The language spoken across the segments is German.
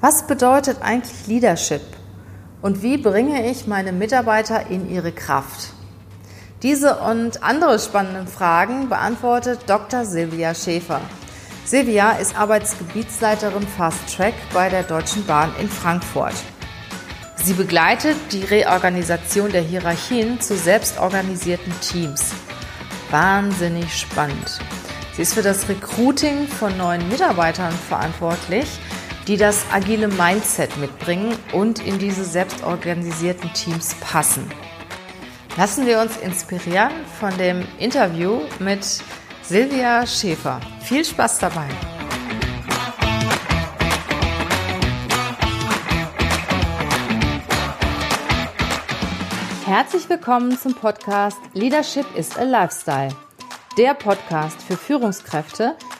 Was bedeutet eigentlich Leadership? Und wie bringe ich meine Mitarbeiter in ihre Kraft? Diese und andere spannende Fragen beantwortet Dr. Silvia Schäfer. Silvia ist Arbeitsgebietsleiterin Fast Track bei der Deutschen Bahn in Frankfurt. Sie begleitet die Reorganisation der Hierarchien zu selbstorganisierten Teams. Wahnsinnig spannend. Sie ist für das Recruiting von neuen Mitarbeitern verantwortlich, die das agile Mindset mitbringen und in diese selbstorganisierten Teams passen. Lassen wir uns inspirieren von dem Interview mit Silvia Schäfer. Viel Spaß dabei! Herzlich willkommen zum Podcast Leadership is a Lifestyle. Der Podcast für Führungskräfte,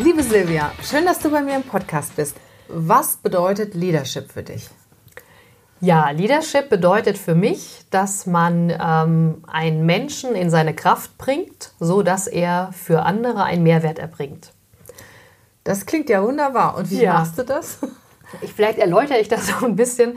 Liebe Silvia, schön, dass du bei mir im Podcast bist. Was bedeutet Leadership für dich? Ja, Leadership bedeutet für mich, dass man ähm, einen Menschen in seine Kraft bringt, so dass er für andere einen Mehrwert erbringt. Das klingt ja wunderbar. Und wie ja. machst du das? Ich, vielleicht erläutere ich das so ein bisschen.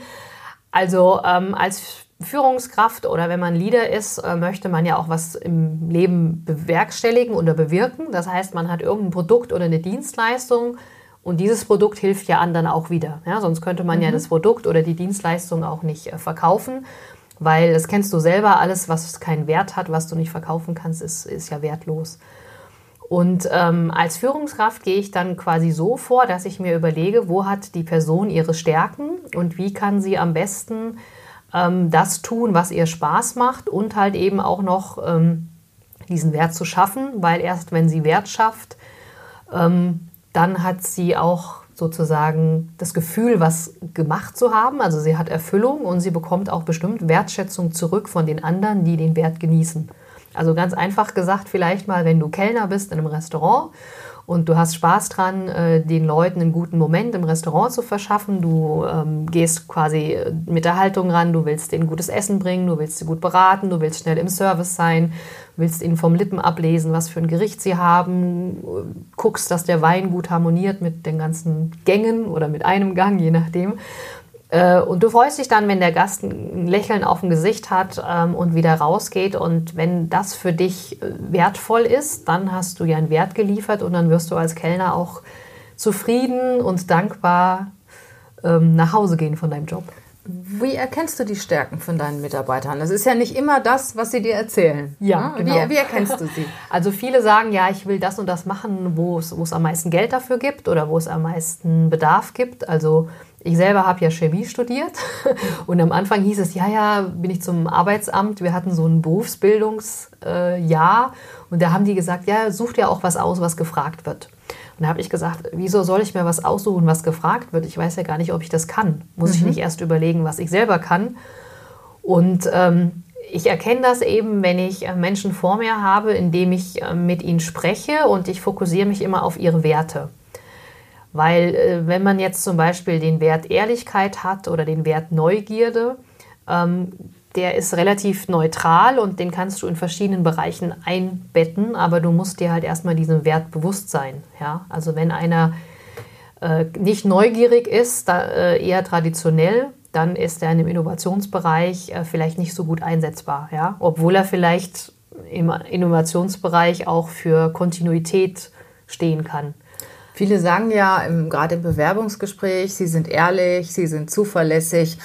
Also ähm, als Führungskraft oder wenn man Leader ist, äh, möchte man ja auch was im Leben bewerkstelligen oder bewirken. Das heißt, man hat irgendein Produkt oder eine Dienstleistung, und dieses Produkt hilft ja anderen auch wieder. Ja, sonst könnte man mhm. ja das Produkt oder die Dienstleistung auch nicht äh, verkaufen, weil das kennst du selber, alles, was keinen Wert hat, was du nicht verkaufen kannst, ist, ist ja wertlos. Und ähm, als Führungskraft gehe ich dann quasi so vor, dass ich mir überlege, wo hat die Person ihre Stärken und wie kann sie am besten ähm, das tun, was ihr Spaß macht und halt eben auch noch ähm, diesen Wert zu schaffen, weil erst wenn sie Wert schafft, ähm, dann hat sie auch sozusagen das Gefühl, was gemacht zu haben. Also sie hat Erfüllung und sie bekommt auch bestimmt Wertschätzung zurück von den anderen, die den Wert genießen. Also ganz einfach gesagt, vielleicht mal, wenn du Kellner bist in einem Restaurant und du hast Spaß dran, äh, den Leuten einen guten Moment im Restaurant zu verschaffen. Du ähm, gehst quasi äh, mit der Haltung ran, du willst denen gutes Essen bringen, du willst sie gut beraten, du willst schnell im Service sein, willst ihnen vom Lippen ablesen, was für ein Gericht sie haben, guckst, dass der Wein gut harmoniert mit den ganzen Gängen oder mit einem Gang, je nachdem. Äh, und du freust dich dann, wenn der Gast ein Lächeln auf dem Gesicht hat ähm, und wieder rausgeht. Und wenn das für dich äh, wertvoll ist, dann hast du ja einen Wert geliefert und dann wirst du als Kellner auch zufrieden und dankbar ähm, nach Hause gehen von deinem Job. Wie erkennst du die Stärken von deinen Mitarbeitern? Das ist ja nicht immer das, was sie dir erzählen. Ja, genau. Wie, wie erkennst du sie? Also viele sagen, ja, ich will das und das machen, wo es, wo es am meisten Geld dafür gibt oder wo es am meisten Bedarf gibt. Also ich selber habe ja Chemie studiert und am Anfang hieß es, ja, ja, bin ich zum Arbeitsamt. Wir hatten so ein Berufsbildungsjahr und da haben die gesagt, ja, such dir auch was aus, was gefragt wird. Und da habe ich gesagt, wieso soll ich mir was aussuchen, was gefragt wird? Ich weiß ja gar nicht, ob ich das kann. Muss mhm. ich nicht erst überlegen, was ich selber kann? Und ähm, ich erkenne das eben, wenn ich äh, Menschen vor mir habe, indem ich äh, mit ihnen spreche und ich fokussiere mich immer auf ihre Werte. Weil äh, wenn man jetzt zum Beispiel den Wert Ehrlichkeit hat oder den Wert Neugierde, ähm, der ist relativ neutral und den kannst du in verschiedenen Bereichen einbetten, aber du musst dir halt erstmal diesem Wert bewusst sein. Ja? Also wenn einer äh, nicht neugierig ist, da, äh, eher traditionell, dann ist er in dem Innovationsbereich äh, vielleicht nicht so gut einsetzbar, ja? obwohl er vielleicht im Innovationsbereich auch für Kontinuität stehen kann. Viele sagen ja, gerade im Bewerbungsgespräch, sie sind ehrlich, sie sind zuverlässig.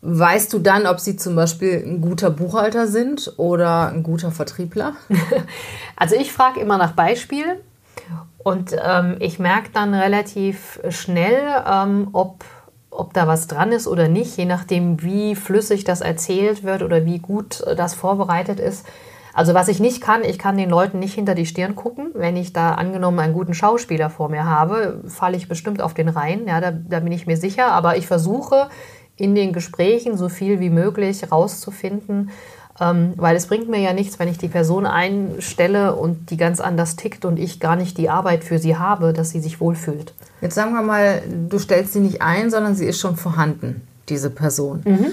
Weißt du dann, ob sie zum Beispiel ein guter Buchhalter sind oder ein guter Vertriebler? Also ich frage immer nach Beispielen und ähm, ich merke dann relativ schnell, ähm, ob, ob da was dran ist oder nicht, je nachdem, wie flüssig das erzählt wird oder wie gut das vorbereitet ist. Also was ich nicht kann, ich kann den Leuten nicht hinter die Stirn gucken. Wenn ich da angenommen einen guten Schauspieler vor mir habe, falle ich bestimmt auf den Rhein. Ja, da, da bin ich mir sicher. Aber ich versuche in den Gesprächen so viel wie möglich rauszufinden, ähm, weil es bringt mir ja nichts, wenn ich die Person einstelle und die ganz anders tickt und ich gar nicht die Arbeit für sie habe, dass sie sich wohlfühlt. Jetzt sagen wir mal, du stellst sie nicht ein, sondern sie ist schon vorhanden, diese Person. Mhm.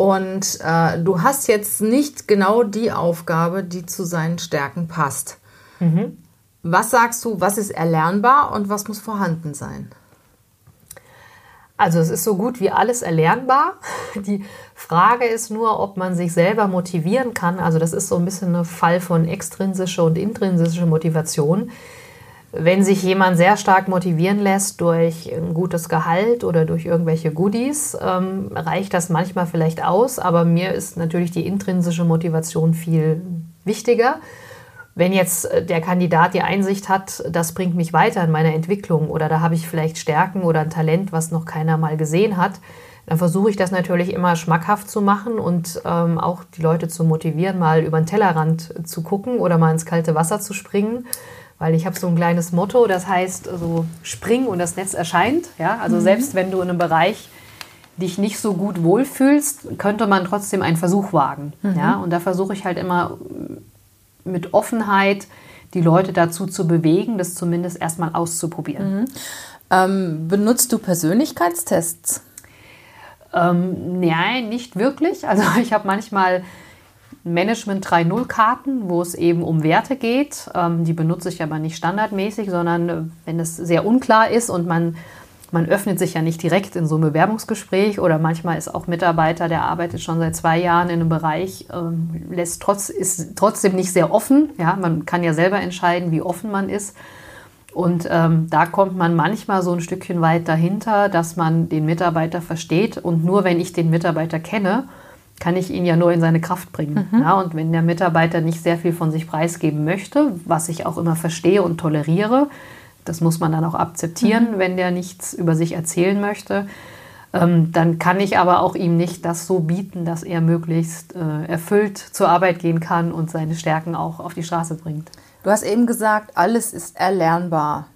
Und äh, du hast jetzt nicht genau die Aufgabe, die zu seinen Stärken passt. Mhm. Was sagst du, was ist erlernbar und was muss vorhanden sein? Also es ist so gut wie alles erlernbar. Die Frage ist nur, ob man sich selber motivieren kann. Also das ist so ein bisschen ein Fall von extrinsischer und intrinsischer Motivation. Wenn sich jemand sehr stark motivieren lässt durch ein gutes Gehalt oder durch irgendwelche Goodies, ähm, reicht das manchmal vielleicht aus. Aber mir ist natürlich die intrinsische Motivation viel wichtiger. Wenn jetzt äh, der Kandidat die Einsicht hat, das bringt mich weiter in meiner Entwicklung oder da habe ich vielleicht Stärken oder ein Talent, was noch keiner mal gesehen hat, dann versuche ich das natürlich immer schmackhaft zu machen und ähm, auch die Leute zu motivieren, mal über den Tellerrand zu gucken oder mal ins kalte Wasser zu springen. Weil ich habe so ein kleines Motto, das heißt so spring und das Netz erscheint. Ja? Also mhm. selbst wenn du in einem Bereich dich nicht so gut wohlfühlst, könnte man trotzdem einen Versuch wagen. Mhm. Ja? Und da versuche ich halt immer mit Offenheit die Leute dazu zu bewegen, das zumindest erstmal auszuprobieren. Mhm. Ähm, benutzt du Persönlichkeitstests? Ähm, nein, nicht wirklich. Also ich habe manchmal Management 3.0 Karten, wo es eben um Werte geht. Ähm, die benutze ich aber nicht standardmäßig, sondern äh, wenn es sehr unklar ist und man man öffnet sich ja nicht direkt in so ein Bewerbungsgespräch oder manchmal ist auch Mitarbeiter, der arbeitet schon seit zwei Jahren in einem Bereich, ähm, lässt trotz, ist trotzdem nicht sehr offen. Ja, man kann ja selber entscheiden, wie offen man ist. Und ähm, da kommt man manchmal so ein Stückchen weit dahinter, dass man den Mitarbeiter versteht. Und nur wenn ich den Mitarbeiter kenne, kann ich ihn ja nur in seine Kraft bringen. Mhm. Ja, und wenn der Mitarbeiter nicht sehr viel von sich preisgeben möchte, was ich auch immer verstehe und toleriere, das muss man dann auch akzeptieren, mhm. wenn der nichts über sich erzählen möchte. Ähm, dann kann ich aber auch ihm nicht das so bieten, dass er möglichst äh, erfüllt zur Arbeit gehen kann und seine Stärken auch auf die Straße bringt. Du hast eben gesagt, alles ist erlernbar.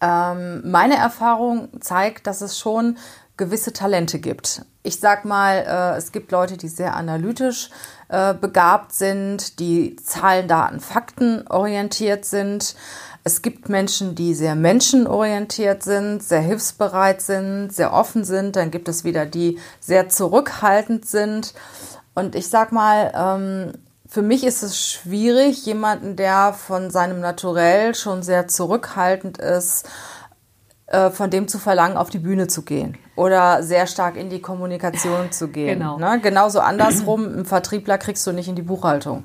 Ähm, meine Erfahrung zeigt, dass es schon gewisse Talente gibt. Ich sag mal, äh, es gibt Leute, die sehr analytisch äh, begabt sind, die Zahlen, Daten, Fakten orientiert sind. Es gibt Menschen, die sehr menschenorientiert sind, sehr hilfsbereit sind, sehr offen sind. Dann gibt es wieder die sehr zurückhaltend sind. Und ich sag mal, ähm, für mich ist es schwierig, jemanden, der von seinem Naturell schon sehr zurückhaltend ist, von dem zu verlangen, auf die Bühne zu gehen oder sehr stark in die Kommunikation zu gehen. Genau. Ne? Genauso andersrum, im Vertriebler kriegst du nicht in die Buchhaltung.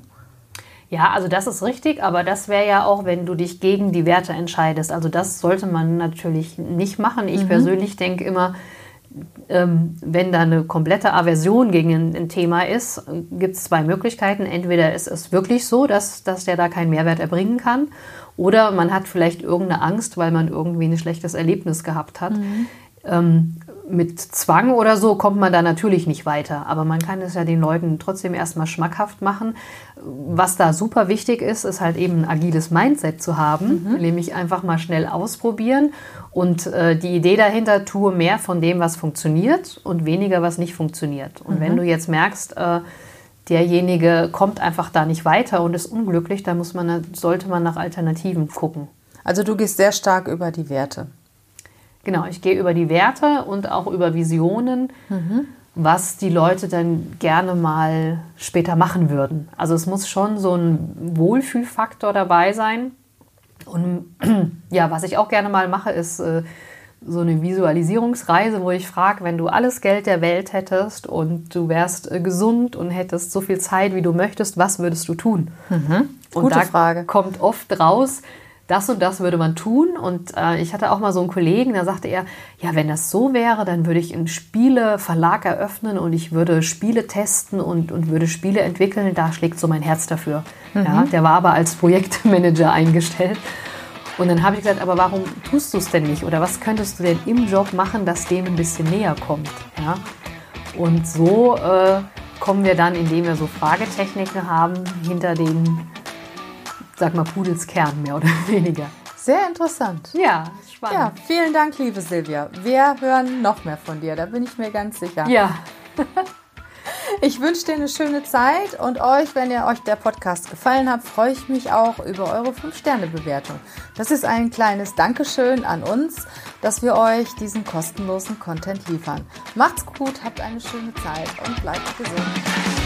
Ja, also das ist richtig, aber das wäre ja auch, wenn du dich gegen die Werte entscheidest. Also das sollte man natürlich nicht machen. Ich mhm. persönlich denke immer, ähm, wenn da eine komplette Aversion gegen ein, ein Thema ist, gibt es zwei Möglichkeiten. Entweder ist es wirklich so, dass, dass der da keinen Mehrwert erbringen kann, oder man hat vielleicht irgendeine Angst, weil man irgendwie ein schlechtes Erlebnis gehabt hat. Mhm. Ähm, mit Zwang oder so kommt man da natürlich nicht weiter. Aber man kann es ja den Leuten trotzdem erstmal schmackhaft machen. Was da super wichtig ist, ist halt eben ein agiles Mindset zu haben, mhm. nämlich einfach mal schnell ausprobieren und äh, die Idee dahinter, tue mehr von dem, was funktioniert und weniger, was nicht funktioniert. Und mhm. wenn du jetzt merkst, äh, derjenige kommt einfach da nicht weiter und ist unglücklich, dann muss man, sollte man nach Alternativen gucken. Also du gehst sehr stark über die Werte. Genau, ich gehe über die Werte und auch über Visionen, mhm. was die Leute dann gerne mal später machen würden. Also es muss schon so ein Wohlfühlfaktor dabei sein. Und ja, was ich auch gerne mal mache, ist äh, so eine Visualisierungsreise, wo ich frage, wenn du alles Geld der Welt hättest und du wärst äh, gesund und hättest so viel Zeit, wie du möchtest, was würdest du tun? Mhm. Und Gute da Frage. kommt oft raus, das und das würde man tun. Und äh, ich hatte auch mal so einen Kollegen, da sagte er, ja, wenn das so wäre, dann würde ich einen Spieleverlag eröffnen und ich würde Spiele testen und, und würde Spiele entwickeln. Da schlägt so mein Herz dafür. Mhm. Ja, der war aber als Projektmanager eingestellt. Und dann habe ich gesagt, aber warum tust du es denn nicht? Oder was könntest du denn im Job machen, dass dem ein bisschen näher kommt? Ja? Und so äh, kommen wir dann, indem wir so Fragetechniken haben, hinter den, sag mal, Pudelskern mehr oder weniger. Sehr interessant. Ja, spannend. Ja, vielen Dank, liebe Silvia. Wir hören noch mehr von dir, da bin ich mir ganz sicher. Ja. Ich wünsche dir eine schöne Zeit und euch, wenn ihr euch der Podcast gefallen hat, freue ich mich auch über eure 5-Sterne-Bewertung. Das ist ein kleines Dankeschön an uns, dass wir euch diesen kostenlosen Content liefern. Macht's gut, habt eine schöne Zeit und bleibt gesund.